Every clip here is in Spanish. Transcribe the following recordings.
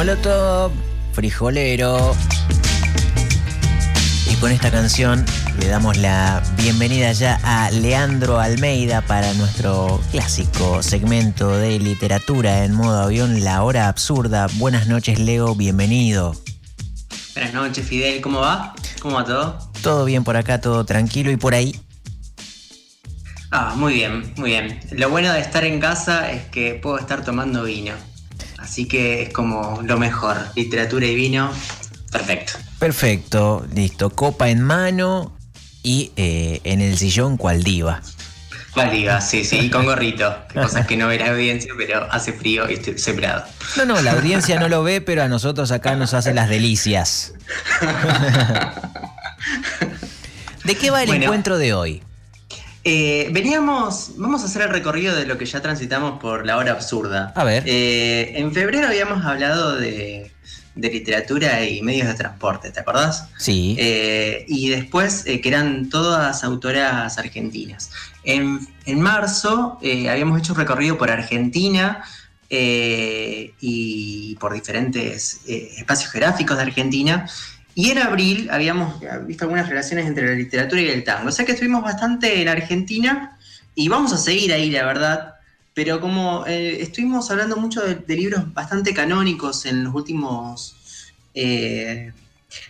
Molotov, frijolero. Y con esta canción le damos la bienvenida ya a Leandro Almeida para nuestro clásico segmento de literatura en modo avión, La Hora Absurda. Buenas noches, Leo, bienvenido. Buenas noches, Fidel, ¿cómo va? ¿Cómo va todo? Todo bien por acá, todo tranquilo y por ahí. Ah, muy bien, muy bien. Lo bueno de estar en casa es que puedo estar tomando vino. Así que es como lo mejor. Literatura y vino, perfecto. Perfecto, listo. Copa en mano y eh, en el sillón cual diva. Cual diva, sí, sí, y con gorrito. Cosas que no ve la audiencia, pero hace frío y estoy separado. No, no, la audiencia no lo ve, pero a nosotros acá nos hace las delicias. ¿De qué va el encuentro de hoy? Eh, veníamos, vamos a hacer el recorrido de lo que ya transitamos por la hora absurda. A ver. Eh, en febrero habíamos hablado de, literatura y medios de transporte, ¿te acordás? Sí. Eh, y después que eran todas autoras argentinas. En, marzo habíamos hecho un recorrido por Argentina y por diferentes espacios geográficos de Argentina. Y en abril habíamos visto algunas relaciones entre la literatura y el tango. O sea que estuvimos bastante en Argentina y vamos a seguir ahí, la verdad. Pero como eh, estuvimos hablando mucho de, libros bastante canónicos en los últimos eh,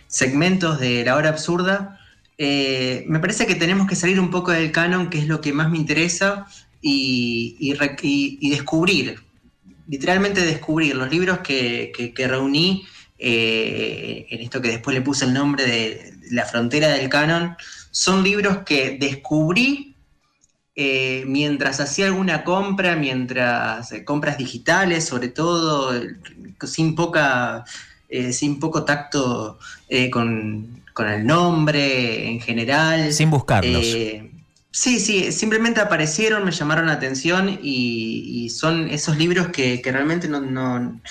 segmentos de La Hora Absurda, eh, me parece que tenemos que salir un poco del canon, que es lo que más me interesa, y, descubrir, literalmente descubrir los libros que, que reuní eh, en esto que después le puse el nombre de La frontera del canon, son libros que descubrí eh, mientras hacía alguna compra, mientras eh, compras digitales, sobre todo, sin poca, sin poco tacto con, el nombre en general. Sin buscarlos. Sí, sí, simplemente aparecieron, me llamaron la atención y, son esos libros que, realmente no,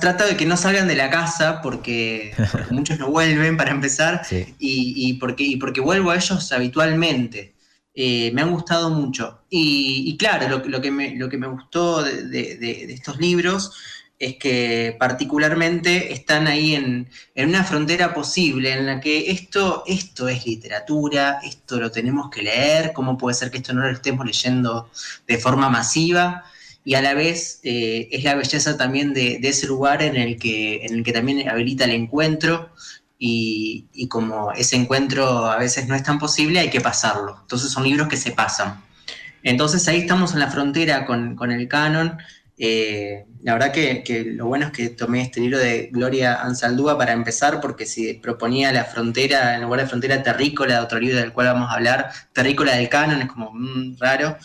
trata de que no salgan de la casa porque, muchos no vuelven para empezar y, porque, porque vuelvo a ellos habitualmente. Eh, me han gustado mucho. Y, claro, lo, que me, lo que me gustó de, estos libros es que particularmente están ahí en, una frontera posible en la que esto, esto es literatura, esto lo tenemos que leer, cómo puede ser que esto no lo estemos leyendo de forma masiva y a la vez eh, es la belleza también de, ese lugar en el, que, en el que también habilita el encuentro y, como ese encuentro a veces no es tan posible, hay que pasarlo. Entonces son libros que se pasan. Entonces ahí estamos en la frontera con, el canon. Eh, la verdad que, lo bueno es que tomé este libro de Gloria Ansaldúa para empezar, porque si proponía la frontera, en lugar de frontera terrícola, otro libro del cual vamos a hablar, terrícola del canon, es como mm, raro.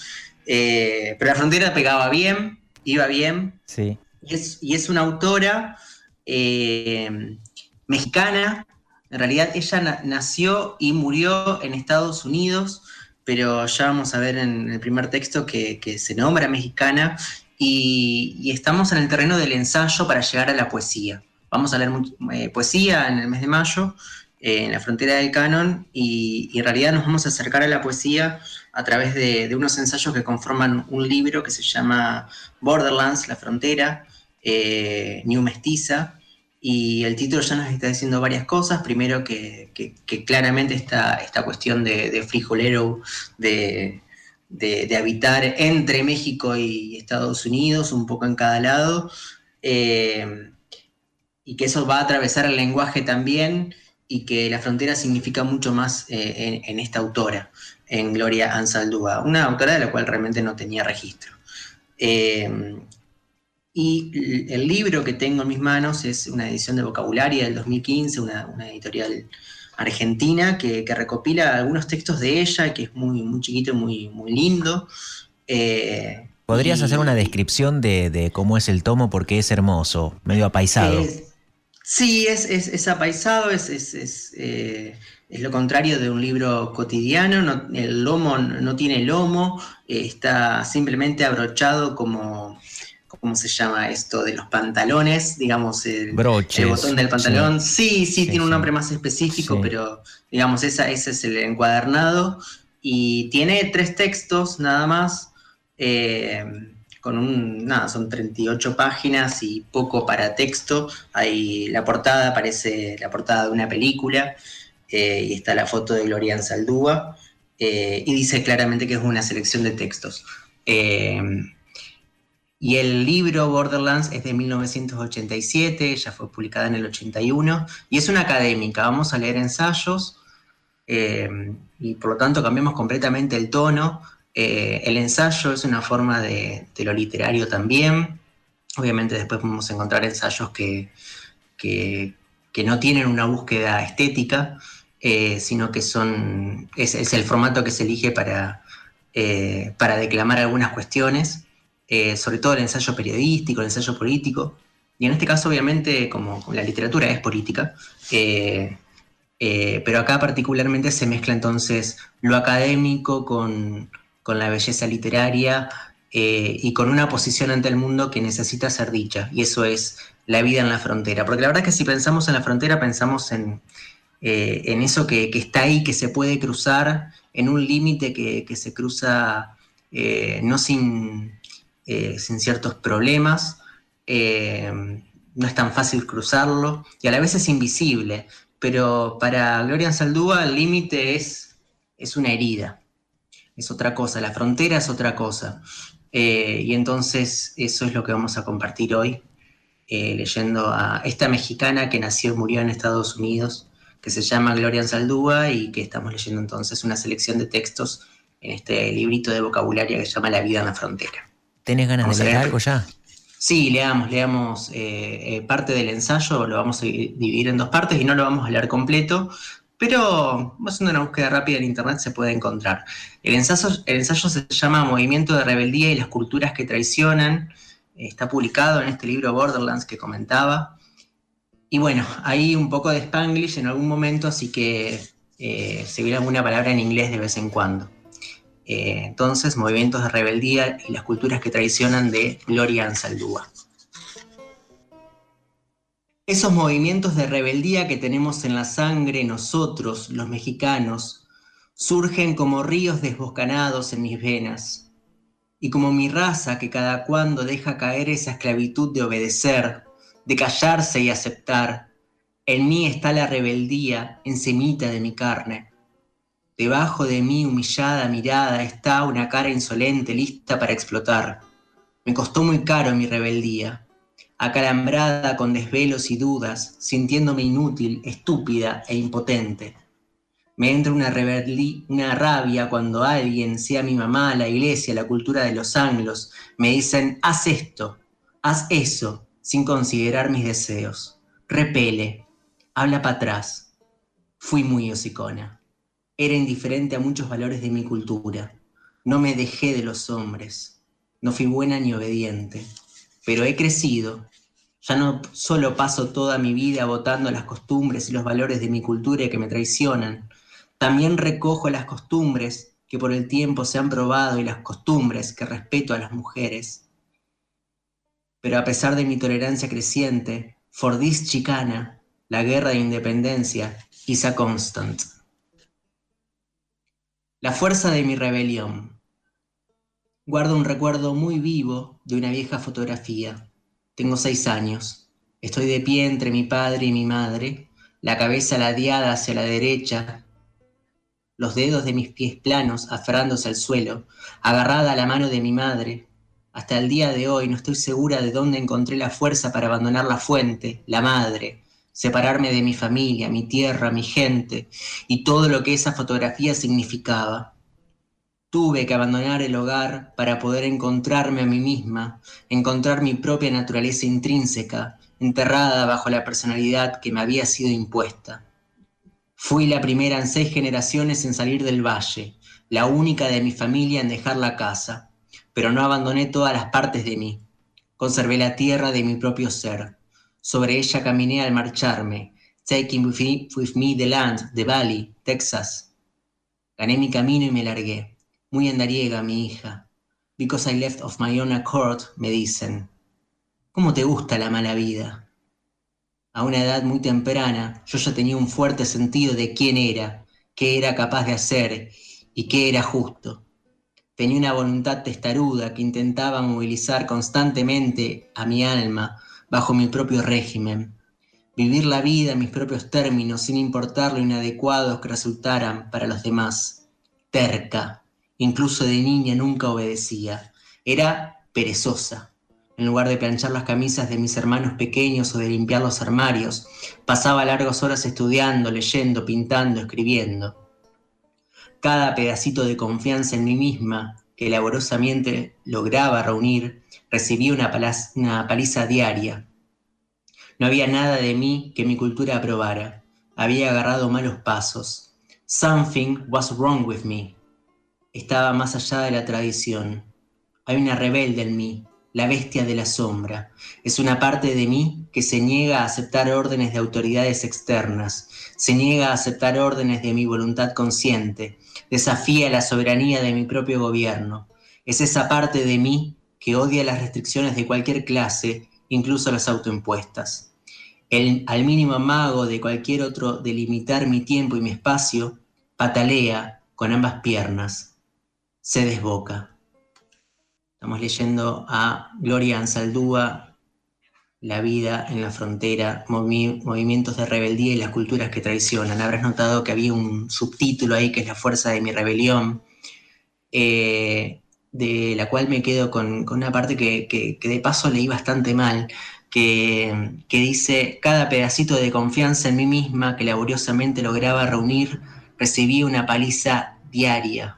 Eh, pero la frontera pegaba bien, iba bien. Sí. Y es, una autora eh, mexicana. En realidad ella nació y murió en Estados Unidos, pero ya vamos a ver en el primer texto que, se nombra mexicana y, estamos en el terreno del ensayo para llegar a la poesía. Vamos a leer eh, poesía en el mes de mayo, en la frontera del canon, y, y, en realidad nos vamos a acercar a la poesía a través de, unos ensayos que conforman un libro que se llama Borderlands, la frontera, eh, New Mestiza, y el título ya nos está diciendo varias cosas. Primero que, claramente está esta cuestión de, frijolero, de, habitar entre México y Estados Unidos, un poco en cada lado, eh, y que eso va a atravesar el lenguaje también, y que la frontera significa mucho más eh, en, esta autora en Gloria Ansaldúa, una autora de la cual realmente no tenía registro. Eh, y el libro que tengo en mis manos es una edición de Vocabularia del 2015, una, editorial argentina que, recopila algunos textos de ella, que es muy, muy chiquito, muy, muy lindo. Eh, ¿Podrías hacer una descripción de, cómo es el tomo? Porque es hermoso, medio apaisado. Sí, es, es, apaisado, es, eh, es lo contrario de un libro cotidiano, el lomo no tiene lomo, eh, está simplemente abrochado como, ¿cómo se llama esto? De los pantalones, digamos, el, botón del pantalón. Sí, sí, tiene un nombre más específico, pero digamos, esa, ese es el encuadernado. Y tiene tres textos nada más. Eh, con un, nada, son 38 páginas y poco para texto. Hay la portada, parece la portada de una película, eh, y está la foto de Gloria Saldúa, eh, y dice claramente que es una selección de textos. Eh, y el libro Borderlands es de 1987, ya fue publicada en el 81, y es una académica, vamos a leer ensayos, y por lo tanto cambiamos completamente el tono, eh, el ensayo es una forma de, lo literario también. Obviamente después podemos encontrar ensayos que, que, no tienen una búsqueda estética, eh, sino que son, es, el formato que se elige para, eh, para declamar algunas cuestiones, sobre todo el ensayo periodístico, el ensayo político. Y en este caso, obviamente, como la literatura es política, pero acá particularmente se mezcla entonces lo académico con, con la belleza literaria eh, y con una posición ante el mundo que necesita ser dicha, y eso es la vida en la frontera. Porque la verdad es que si pensamos en la frontera, pensamos en, eh, en eso que, está ahí, que se puede cruzar, en un límite que, se cruza eh, no sin, sin, ciertos problemas, no es tan fácil cruzarlo, y a la vez es invisible, pero para Gloria Saldúa el límite es, es una herida es otra cosa, la frontera es otra cosa. Eh, y entonces eso es lo que vamos a compartir hoy, eh, leyendo a esta mexicana que nació y murió en Estados Unidos, que se llama Gloria Saldúa y que estamos leyendo entonces una selección de textos en este librito de vocabulario que se llama La vida en la frontera. ¿Tenés ganas de leer algo ya? Sí, leamos, leamos eh, parte del ensayo, lo vamos a dividir en dos partes y no lo vamos a leer completo, pero haciendo una búsqueda rápida en internet se puede encontrar. El ensayo, el ensayo se llama Movimiento de Rebeldía y las Culturas que Traicionan. Está publicado en este libro Borderlands que comentaba. Y bueno, hay un poco de Spanglish en algún momento, así que eh, se viene alguna palabra en inglés de vez en cuando. Eh, entonces, Movimientos de Rebeldía y las Culturas que Traicionan de Gloria Ansaldúa. Esos movimientos de rebeldía que tenemos en la sangre nosotros, los mexicanos, surgen como ríos desbocanados en mis venas, y como mi raza que cada cuando deja caer esa esclavitud de obedecer, de callarse y aceptar, en mí está la rebeldía semita de mi carne. Debajo de mi humillada mirada está una cara insolente lista para explotar. Me costó muy caro mi rebeldía acalambrada con desvelos y dudas, sintiéndome inútil, estúpida e impotente. Me entra una, rabia cuando alguien, sea mi mamá, la iglesia, la cultura de los anglos, me dicen, haz esto, haz eso, sin considerar mis deseos. Repele, habla para atrás. Fui muy hocicona. Era indiferente a muchos valores de mi cultura. No me dejé de los hombres. No fui buena ni obediente pero he crecido. Ya no solo paso toda mi vida votando las costumbres y los valores de mi cultura que me traicionan, también recojo las costumbres que por el tiempo se han probado y las costumbres que respeto a las mujeres. Pero a pesar de mi tolerancia creciente, Fordis chicana, la guerra de independencia, quizá constant. La fuerza de mi rebelión. Guardo un recuerdo muy vivo de una vieja fotografía. Tengo seis años. Estoy de pie entre mi padre y mi madre, la cabeza ladeada hacia la derecha, los dedos de mis pies planos aferrándose al suelo, agarrada a la mano de mi madre. Hasta el día de hoy no estoy segura de dónde encontré la fuerza para abandonar la fuente, la madre, separarme de mi familia, mi tierra, mi gente y todo lo que esa fotografía significaba. Tuve que abandonar el hogar para poder encontrarme a mí misma, encontrar mi propia naturaleza intrínseca, enterrada bajo la personalidad que me había sido impuesta. Fui la primera en seis generaciones en salir del valle, la única de mi familia en dejar la casa, pero no abandoné todas las partes de mí. Conservé la tierra de mi propio ser. Sobre ella caminé al marcharme, taking with me, the land, the valley, Texas. Gané mi camino y me largué muy andariega, mi hija. Because I left of my own accord, me dicen. ¿Cómo te gusta la mala vida? A una edad muy temprana, yo ya tenía un fuerte sentido de quién era, qué era capaz de hacer y qué era justo. Tenía una voluntad testaruda que intentaba movilizar constantemente a mi alma bajo mi propio régimen, vivir la vida en mis propios términos sin importar lo inadecuados que resultaran para los demás. Terca, incluso de niña nunca obedecía. Era perezosa. En lugar de planchar las camisas de mis hermanos pequeños o de limpiar los armarios, pasaba largas horas estudiando, leyendo, pintando, escribiendo. Cada pedacito de confianza en mí misma que laborosamente lograba reunir recibía una, una paliza diaria. No había nada de mí que mi cultura aprobara. Había agarrado malos pasos. Something was wrong with me. Estaba más allá de la tradición. Hay una rebelde en mí, la bestia de la sombra. Es una parte de mí que se niega a aceptar órdenes de autoridades externas, se niega a aceptar órdenes de mi voluntad consciente, desafía la soberanía de mi propio gobierno. Es esa parte de mí que odia las restricciones de cualquier clase, incluso las autoimpuestas. El, al mínimo amago de cualquier otro de limitar mi tiempo y mi espacio, patalea con ambas piernas, se desboca. Estamos leyendo a Gloria Ansaldúa, La vida en la frontera, movimientos de rebeldía y las culturas que traicionan. Habrás notado que había un subtítulo ahí que es La fuerza de mi rebelión, eh, de la cual me quedo con, una parte que, de paso leí bastante mal, que, que dice, cada pedacito de confianza en mí misma que laboriosamente lograba reunir, recibía una paliza diaria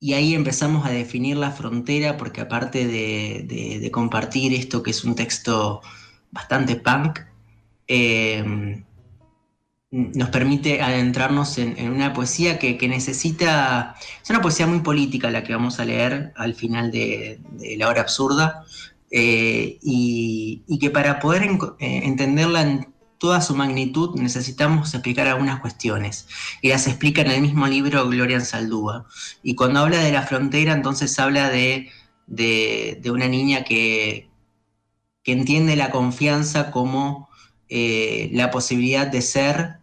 y ahí empezamos a definir la frontera porque aparte de, compartir esto que es un texto bastante punk, eh, nos permite adentrarnos en, una poesía que, necesita, es una poesía muy política la que vamos a leer al final de, La Hora Absurda, eh, y, que para poder eh, entenderla en toda su magnitud necesitamos explicar algunas cuestiones. Y las explica en el mismo libro Gloria Saldúa. Y cuando habla de la frontera, entonces habla de, una niña que, que, entiende la confianza como eh, la posibilidad de ser,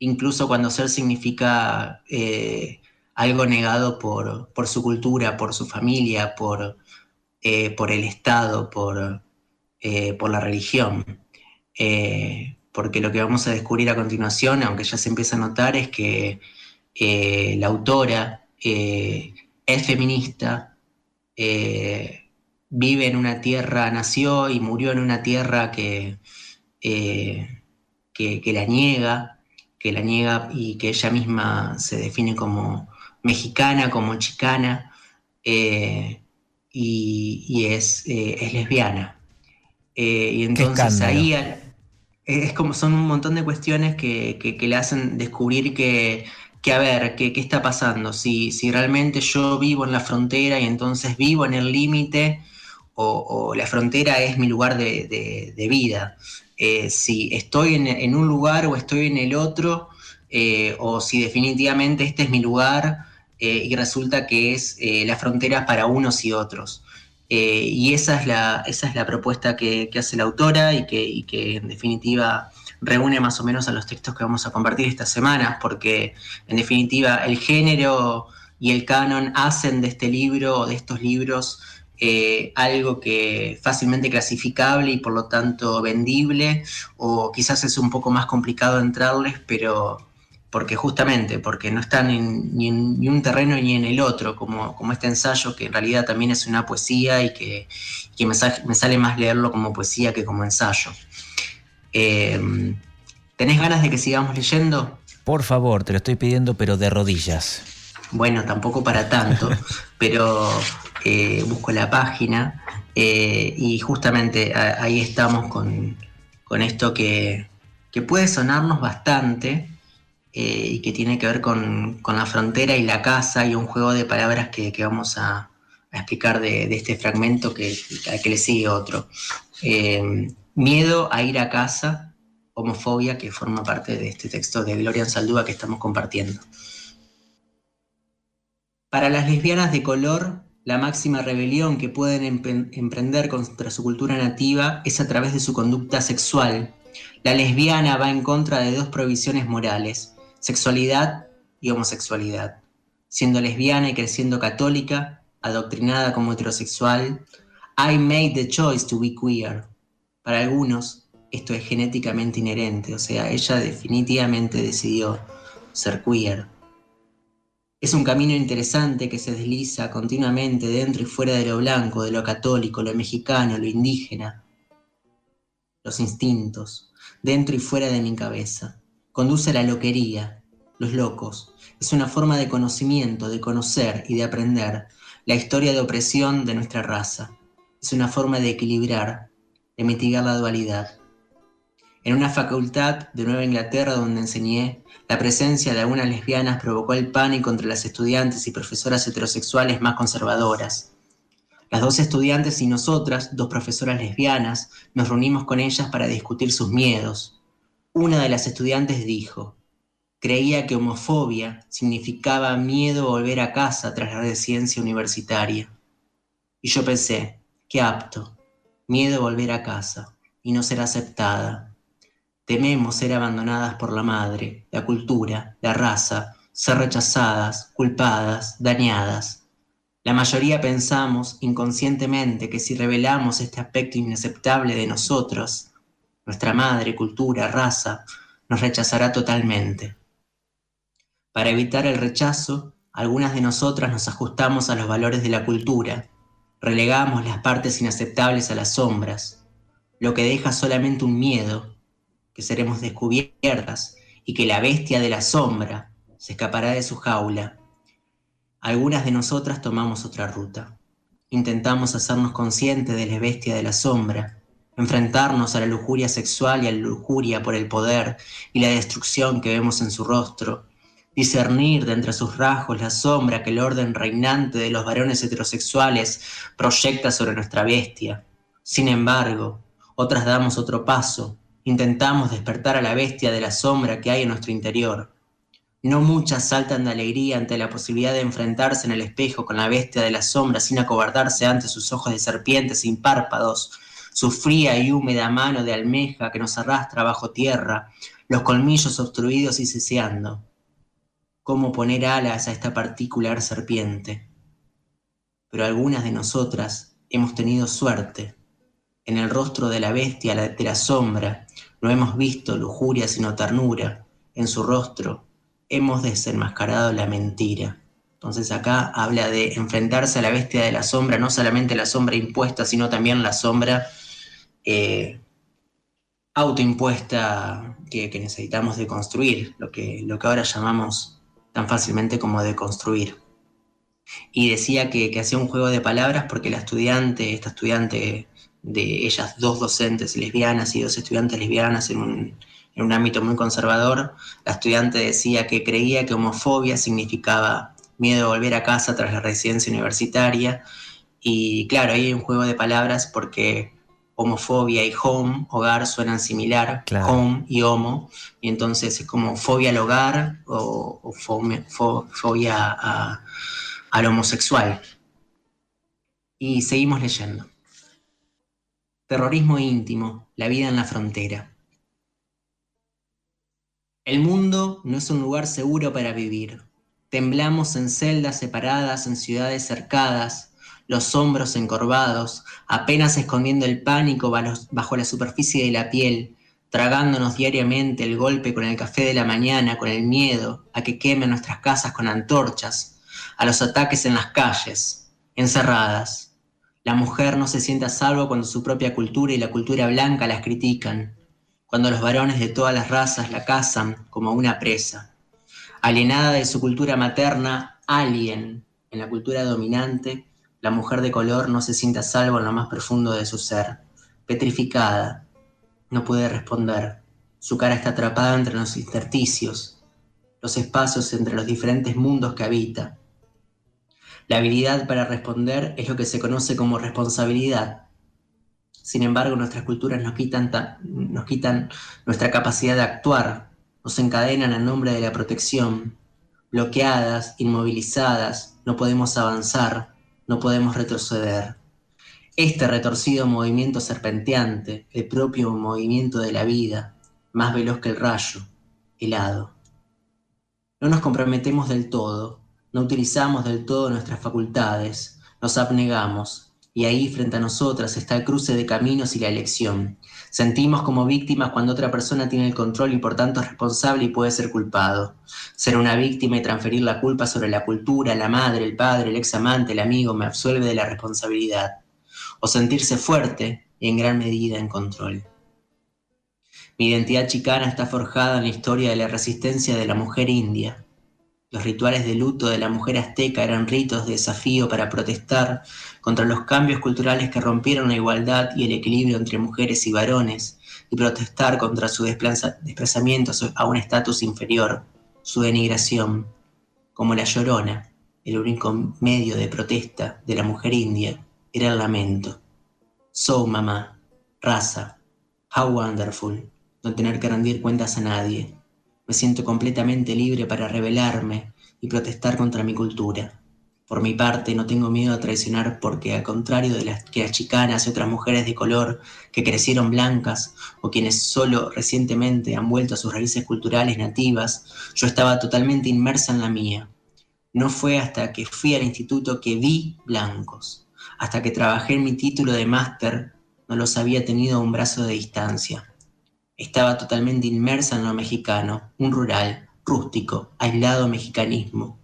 incluso cuando ser significa eh, algo negado por, su cultura, por su familia, por, eh, por el Estado, por, por la religión porque lo que vamos a descubrir a continuación, aunque ya se empieza a notar, es que eh, la autora eh, es feminista, eh, vive en una tierra, nació y murió en una tierra que, que, la niega, que la niega y que ella misma se define como mexicana, como chicana, y, es, lesbiana. y entonces ahí es como son un montón de cuestiones que, le hacen descubrir que, a ver, ¿qué, está pasando? Si, si realmente yo vivo en la frontera y entonces vivo en el límite, o, la frontera es mi lugar de, vida. Eh, si estoy en, un lugar o estoy en el otro, eh, o si definitivamente este es mi lugar eh, y resulta que es la frontera para unos y otros. Eh, y esa es la, esa es la propuesta que, hace la autora y que, en definitiva reúne más o menos a los textos que vamos a compartir estas semanas, porque en definitiva el género y el canon hacen de este libro o de estos libros eh, algo que fácilmente clasificable y por lo tanto vendible, o quizás es un poco más complicado entrarles, pero porque justamente, porque no están ni en un terreno ni en el otro, como, como este ensayo que en realidad también es una poesía y que, me, sale más leerlo como poesía que como ensayo. Em, ¿Tenés ganas de que sigamos leyendo? Por favor, te lo estoy pidiendo, pero de rodillas. Bueno, tampoco para tanto, pero eh, busco la página eh, y justamente ahí estamos con, esto que, que puede sonarnos bastante, eh, y que tiene que ver con, la frontera y la casa y un juego de palabras que, vamos a, explicar de, este fragmento que, que le sigue otro. Eh, miedo a ir a casa, homofobia, que forma parte de este texto de Gloria Saldúa que estamos compartiendo. Para las lesbianas de color, la máxima rebelión que pueden emprender contra su cultura nativa es a través de su conducta sexual. La lesbiana va en contra de dos provisiones morales, sexualidad y homosexualidad. siendo lesbiana y creciendo católica, adoctrinada como heterosexual, I made the choice to be queer. Para algunos, esto es genéticamente inherente, o sea, ella definitivamente decidió ser queer. Es un camino interesante que se desliza continuamente dentro y fuera de lo blanco, de lo católico, lo mexicano, lo indígena, los instintos, dentro y fuera de mi cabeza. Conduce a la loquería, los locos. Es una forma de conocimiento, de conocer y de aprender la historia de opresión de nuestra raza. Es una forma de equilibrar, de mitigar la dualidad. En una facultad de Nueva Inglaterra donde enseñé, la presencia de algunas lesbianas provocó el pánico entre las estudiantes y profesoras heterosexuales más conservadoras. Las dos estudiantes y nosotras, dos profesoras lesbianas, nos reunimos con ellas para discutir sus miedos. Una de las estudiantes dijo, creía que homofobia significaba miedo a volver a casa tras la residencia universitaria. Y yo pensé, qué apto, miedo a volver a casa y no ser aceptada, Tememos ser abandonadas por la madre, la cultura, la raza, ser rechazadas, culpadas, dañadas. La mayoría pensamos inconscientemente que si revelamos este aspecto inaceptable de nosotros, nuestra madre, cultura, raza, nos rechazará totalmente. Para evitar el rechazo, algunas de nosotras nos ajustamos a los valores de la cultura, relegamos las partes inaceptables a las sombras, lo que deja solamente un miedo que seremos descubiertas y que la bestia de la sombra se escapará de su jaula. Algunas de nosotras tomamos otra ruta. Intentamos hacernos conscientes de la bestia de la sombra, enfrentarnos a la lujuria sexual y a la lujuria por el poder y la destrucción que vemos en su rostro, discernir de entre sus rasgos la sombra que el orden reinante de los varones heterosexuales proyecta sobre nuestra bestia. Sin embargo, otras damos otro paso, Intentamos despertar a la bestia de la sombra que hay en nuestro interior. No muchas saltan de alegría ante la posibilidad de enfrentarse en el espejo con la bestia de la sombra sin acobardarse ante sus ojos de serpiente sin párpados, su fría y húmeda mano de almeja que nos arrastra bajo tierra, los colmillos obstruidos y ceseando. ¿Cómo poner alas a esta particular serpiente? Pero algunas de nosotras hemos tenido suerte. En el rostro de la bestia de la sombra no hemos visto lujuria sino ternura. En su rostro hemos desenmascarado la mentira. Entonces acá habla de enfrentarse a la bestia de la sombra, no solamente la sombra impuesta, sino también la sombra eh, autoimpuesta que, necesitamos deconstruir, lo que, lo que ahora llamamos tan fácilmente como deconstruir. Y decía que, hacía un juego de palabras porque la estudiante, esta estudiante de ellas dos docentes lesbianas y dos estudiantes lesbianas en un, ámbito muy conservador, la estudiante decía que creía que homofobia significaba miedo a volver a casa tras la residencia universitaria. Y claro, ahí hay un juego de palabras porque homofobia y home, hogar, suenan similar, home y homo, y entonces es como fobia al hogar o, fobia al homosexual. Y seguimos leyendo. Terrorismo íntimo, la vida en la frontera. El mundo no es un lugar seguro para vivir. Temblamos en celdas separadas, en ciudades cercadas, los hombros encorvados, apenas escondiendo el pánico bajo la superficie de la piel, tragándonos diariamente el golpe con el café de la mañana, con el miedo a que quemen nuestras casas con antorchas, a los ataques en las calles, encerradas, la mujer no se siente a salvo cuando su propia cultura y la cultura blanca las critican, cuando los varones de todas las razas la cazan como una presa. Alienada de su cultura materna, alien en la cultura dominante, la mujer de color no se siente a salvo en lo más profundo de su ser. Petrificada, no puede responder. Su cara está atrapada entre los intersticios, los espacios entre los diferentes mundos que habita la habilidad para responder es lo que se conoce como responsabilidad. Sin embargo, nuestras culturas nos quitan, nos quitan nuestra capacidad de actuar, nos encadenan en nombre de la protección. Bloqueadas, inmovilizadas, no podemos avanzar, no podemos retroceder. Este retorcido movimiento serpenteante, el propio movimiento de la vida, más veloz que el rayo, helado. No nos comprometemos del todo, no utilizamos del todo nuestras facultades, nos abnegamos, y ahí frente a nosotras está el cruce de caminos y la elección. Sentimos como víctimas cuando otra persona tiene el control y por tanto es responsable y puede ser culpado. Ser una víctima y transferir la culpa sobre la cultura, la madre, el padre, el ex amante, el amigo, me absuelve de la responsabilidad. O sentirse fuerte y en gran medida en control. Mi identidad chicana está forjada en la historia de la resistencia de la mujer india, los rituales de luto de la mujer azteca eran ritos de desafío para protestar contra los cambios culturales que rompieron la igualdad y el equilibrio entre mujeres y varones, y protestar contra su desplazamiento a un estatus inferior, su denigración, como la llorona, el único medio de protesta de la mujer india era el lamento. So, mamá, raza, how wonderful, no tener que rendir cuentas a nadie, me siento completamente libre para rebelarme y protestar contra mi cultura. Por mi parte, no tengo miedo a traicionar porque, al contrario de las que las chicanas y otras mujeres de color que crecieron blancas o quienes solo recientemente han vuelto a sus raíces culturales nativas, yo estaba totalmente inmersa en la mía. No fue hasta que fui al instituto que vi blancos. Hasta que trabajé en mi título de máster, no los había tenido a un brazo de distancia. Estaba totalmente inmersa en lo mexicano, un rural, rústico, aislado mexicanismo.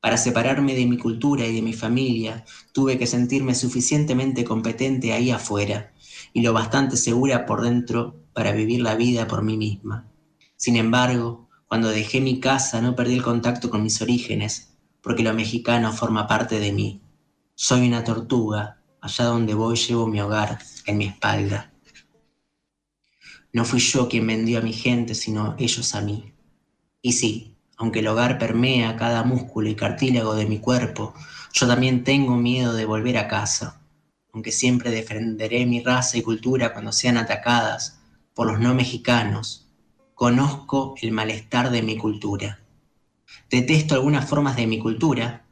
Para separarme de mi cultura y de mi familia, tuve que sentirme suficientemente competente ahí afuera y lo bastante segura por dentro para vivir la vida por mí misma. Sin embargo, cuando dejé mi casa no perdí el contacto con mis orígenes, porque lo mexicano forma parte de mí. Soy una tortuga, allá donde voy llevo mi hogar en mi espalda. No fui yo quien vendió a mi gente, sino ellos a mí. Y sí, aunque el hogar permea cada músculo y cartílago de mi cuerpo, yo también tengo miedo de volver a casa, aunque siempre defenderé mi raza y cultura cuando sean atacadas por los no mexicanos. Conozco el malestar de mi cultura. Detesto algunas formas de mi cultura,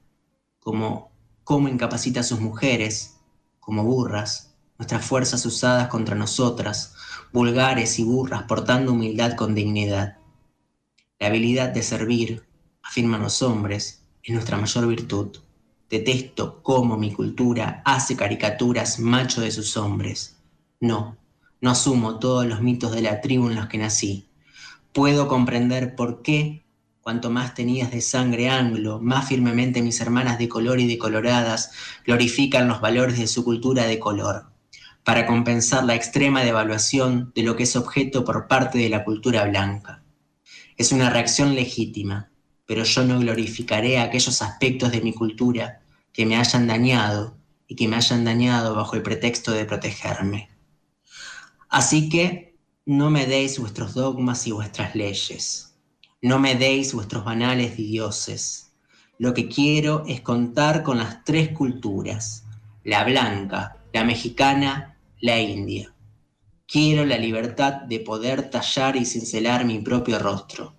como cómo incapacita a sus mujeres, como burras, nuestras fuerzas usadas contra nosotras, vulgares y burras portando humildad con dignidad. La habilidad de servir, afirman los hombres, es nuestra mayor virtud. Detesto cómo mi cultura hace caricaturas macho de sus hombres. No, no asumo todos los mitos de la tribu en los que nací. Puedo comprender por qué, cuanto más tenías de sangre anglo, más firmemente mis hermanas de color y de coloradas glorifican los valores de su cultura de color para compensar la extrema devaluación de lo que es objeto por parte de la cultura blanca. Es una reacción legítima, pero yo no glorificaré aquellos aspectos de mi cultura que me hayan dañado y que me hayan dañado bajo el pretexto de protegerme. Así que no me deis vuestros dogmas y vuestras leyes, no me deis vuestros banales dioses. Lo que quiero es contar con las tres culturas, la blanca, la mexicana la India. Quiero la libertad de poder tallar y cincelar mi propio rostro,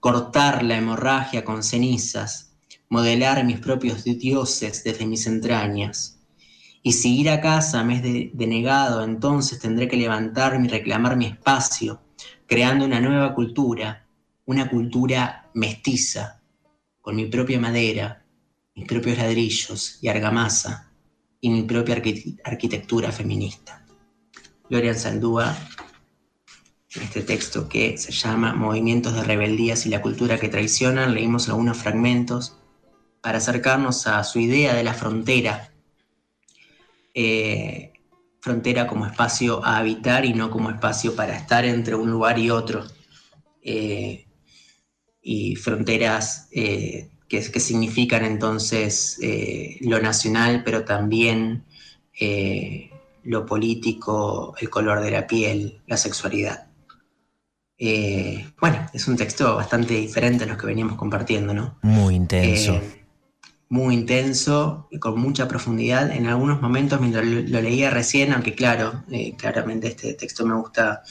cortar la hemorragia con cenizas, modelar mis propios dioses desde mis entrañas. Y si ir a casa me es denegado, entonces tendré que levantarme y reclamar mi espacio, creando una nueva cultura, una cultura mestiza, con mi propia madera, mis propios ladrillos y argamasa, y mi propia arquitectura feminista. Gloria Saldúa, en este texto que se llama Movimientos de rebeldías y la cultura que traicionan, leímos algunos fragmentos para acercarnos a su idea de la frontera, eh, frontera como espacio a habitar y no como espacio para estar entre un lugar y otro, eh, y fronteras eh, que, que, significan entonces lo nacional, pero también lo político, el color de la piel, la sexualidad. Eh, bueno, es un texto bastante diferente a los que veníamos compartiendo, ¿no? Muy intenso. Eh, muy intenso y con mucha profundidad. En algunos momentos, mientras lo, leía recién, aunque claro, eh, claramente este texto me gusta,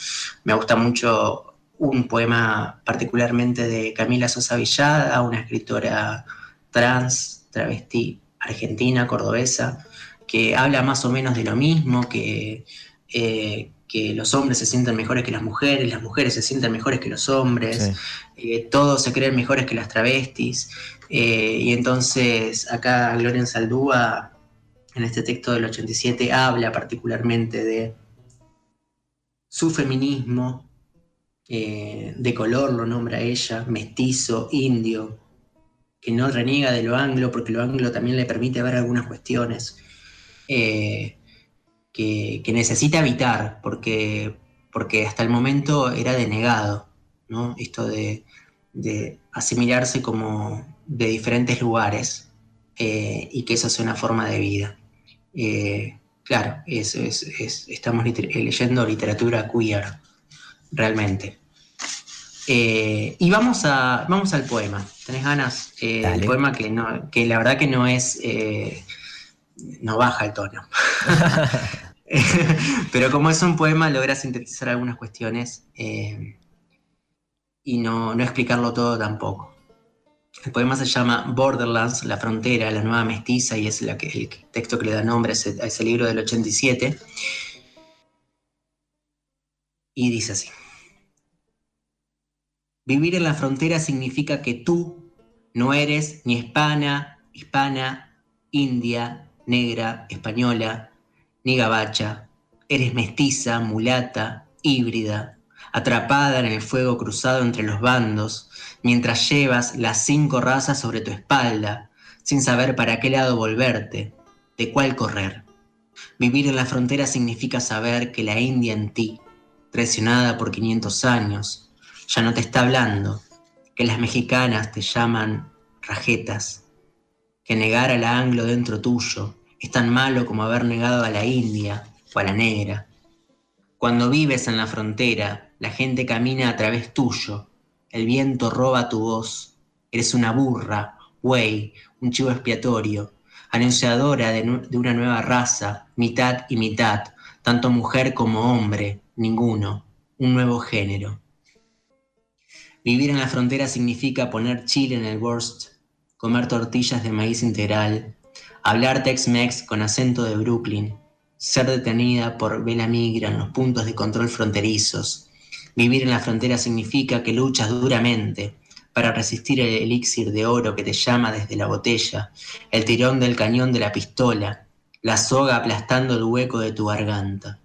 me gusta mucho un poema particularmente de Camila Sosa Villada, una escritora trans, travesti, argentina, cordobesa, que habla más o menos de lo mismo, que eh, que los hombres se sientan mejores que las mujeres, las mujeres se sientan mejores que los hombres, eh, todos se creen mejores que las travestis. Eh, y entonces acá Gloria Saldúa, en este texto del 87, habla particularmente de su feminismo, de color lo nombra ella, mestizo, indio, que no reniega de lo anglo, porque lo anglo también le permite ver algunas cuestiones que, necesita evitar, porque, porque hasta el momento era denegado, ¿no? Esto de, asimilarse como de diferentes lugares eh, y que eso sea una forma de vida. Eh, claro, es, estamos leyendo literatura queer, realmente. Eh, y vamos, a, vamos al poema. ¿Tenés ganas? el poema que, no, que la verdad que no es no baja el tono. Pero como es un poema, logra sintetizar algunas cuestiones eh, y no, explicarlo todo tampoco. El poema se llama Borderlands, la frontera, la nueva mestiza, y es el texto que le da nombre a ese libro del 87. Y dice así. Vivir en la frontera significa que tú no eres ni hispana, hispana, india, negra, española, ni gabacha. Eres mestiza, mulata, híbrida, atrapada en el fuego cruzado entre los bandos, mientras llevas las cinco razas sobre tu espalda, sin saber para qué lado volverte, de cuál correr. Vivir en la frontera significa saber que la India en ti, traicionada por 500 años, ya no te está hablando, que las mexicanas te llaman rajetas, que negar al anglo dentro tuyo es tan malo como haber negado a la India o a la negra. Cuando vives en la frontera, la gente camina a través tuyo, el viento roba tu voz, eres una burra, güey, un chivo expiatorio, anunciadora de, de una nueva raza, mitad y mitad, tanto mujer como hombre, ninguno, un nuevo género. Vivir en la frontera significa poner chile en el worst comer tortillas de maíz integral, hablar Tex-Mex con acento de Brooklyn, ser detenida por vela migra en los puntos de control fronterizos. Vivir en la frontera significa que luchas duramente para resistir el elixir de oro que te llama desde la botella, el tirón del cañón de la pistola, la soga aplastando el hueco de tu garganta.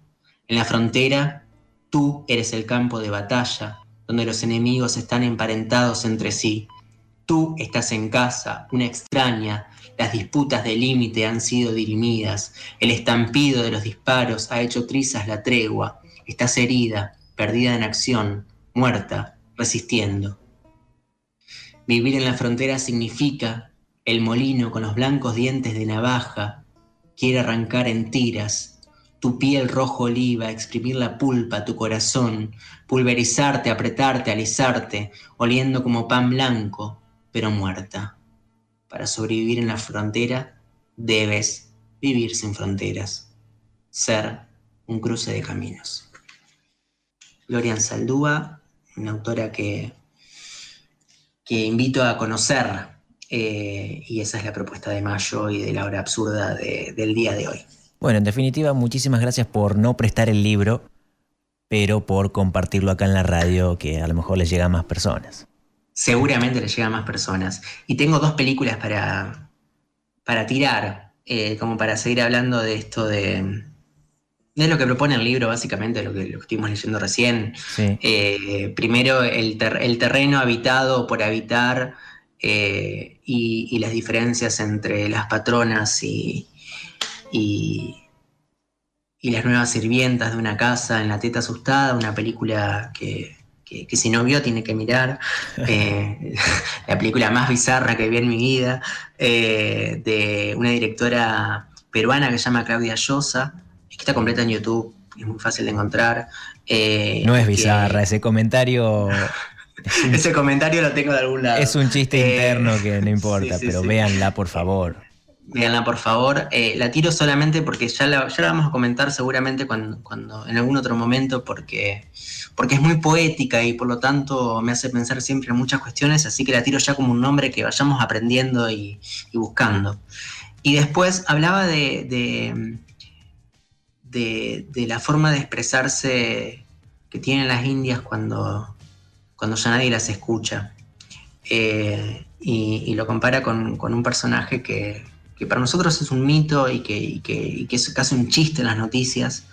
En la frontera, tú eres el campo de batalla, donde los enemigos están emparentados entre sí, Tú estás en casa, una extraña, las disputas de límite han sido dirimidas, el estampido de los disparos ha hecho trizas la tregua, estás herida, perdida en acción, muerta, resistiendo. Vivir en la frontera significa el molino con los blancos dientes de navaja. Quiere arrancar en tiras, tu piel rojo oliva, exprimir la pulpa, tu corazón, pulverizarte, apretarte, alisarte, oliendo como pan blanco, pero muerta. Para sobrevivir en la frontera, debes vivir sin fronteras, ser un cruce de caminos. Gloria Saldúa, una autora que, que invito a conocer, eh, y esa es la propuesta de Mayo y de la hora absurda del día de hoy. Bueno, en definitiva, muchísimas gracias por no prestar el libro, pero por compartirlo acá en la radio, que a lo mejor les llega a más personas seguramente le llega a más personas. Y tengo dos películas para, para tirar, eh, como para seguir hablando de esto de, de lo que propone el libro, básicamente, lo que, lo que estuvimos leyendo recién. Eh, primero, el, terreno habitado por habitar eh, y, las diferencias entre las patronas y, y, y, las nuevas sirvientas de una casa en la teta asustada, una película que, que, si no vio tiene que mirar. Eh, la película más bizarra que vi en mi vida, eh, de una directora peruana que se llama Claudia Llosa, que está completa en YouTube, es muy fácil de encontrar. Eh, no es bizarra, ese comentario... ese comentario lo tengo de algún lado. Es un chiste interno que no importa, pero véanla por favor. Véanla por favor. la tiro solamente porque ya la, ya vamos a comentar seguramente cuando, cuando en algún otro momento, porque porque es muy poética y por lo tanto me hace pensar siempre en muchas cuestiones, así que la tiro ya como un nombre que vayamos aprendiendo y, buscando. Y después hablaba de, de, la forma de expresarse que tienen las indias cuando, cuando ya nadie las escucha. Eh, y, lo compara con, un personaje que, para nosotros es un mito y que, es casi un chiste en las noticias.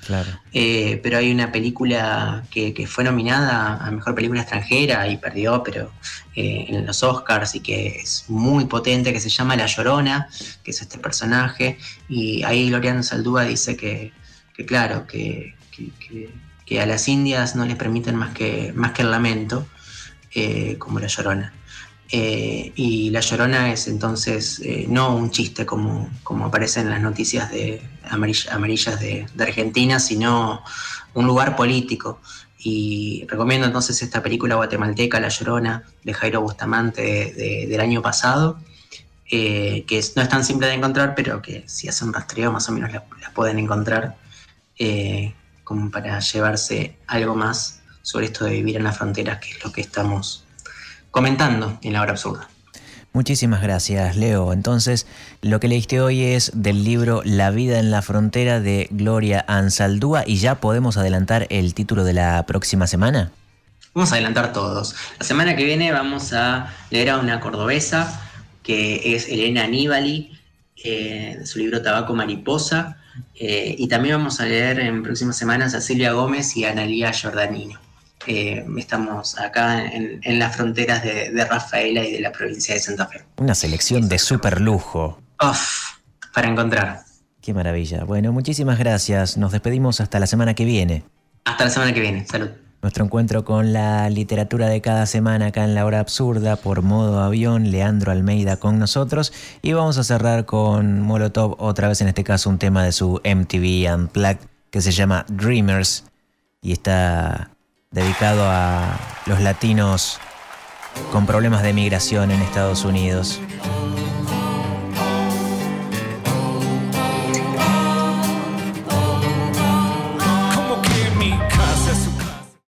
Eh, pero hay una película que, fue nominada a Mejor Película Extranjera y perdió, pero eh, en los Oscars y que es muy potente, que se llama La Llorona, que es este personaje. Y ahí Loriano Saldúa dice que, claro, que, a las indias no les permiten más que, más que el lamento, eh, como La Llorona. Eh, y La Llorona es entonces eh, no un chiste como, como aparece en las noticias de amarillas de, Argentina, sino un lugar político. Y recomiendo entonces esta película guatemalteca, La Llorona, de Jairo Bustamante del año pasado, eh, que no es tan simple de encontrar, pero que si hacen rastreo más o menos la, pueden encontrar, como para llevarse algo más sobre esto de vivir en las fronteras, que es lo que estamos comentando en la hora absurda. Muchísimas gracias, Leo. Entonces, lo que leíste hoy es del libro La vida en la frontera de Gloria Ansaldúa y ya podemos adelantar el título de la próxima semana. Vamos a adelantar todos. La semana que viene vamos a leer a una cordobesa que es Elena Aníbali, eh, su libro Tabaco Mariposa. Eh, y también vamos a leer en próximas semanas a Silvia Gómez y a Analia Giordanino estamos acá en, las fronteras de, Rafaela y de la provincia de Santa Fe. Una selección de super lujo. para encontrar. Qué maravilla. Bueno, muchísimas gracias. Nos despedimos hasta la semana que viene. Hasta la semana que viene. Salud. Nuestro encuentro con la literatura de cada semana acá en La Hora Absurda por modo avión, Leandro Almeida con nosotros y vamos a cerrar con Molotov, otra vez en este caso un tema de su MTV Unplugged que se llama Dreamers y está dedicado a los latinos con problemas de migración en Estados Unidos.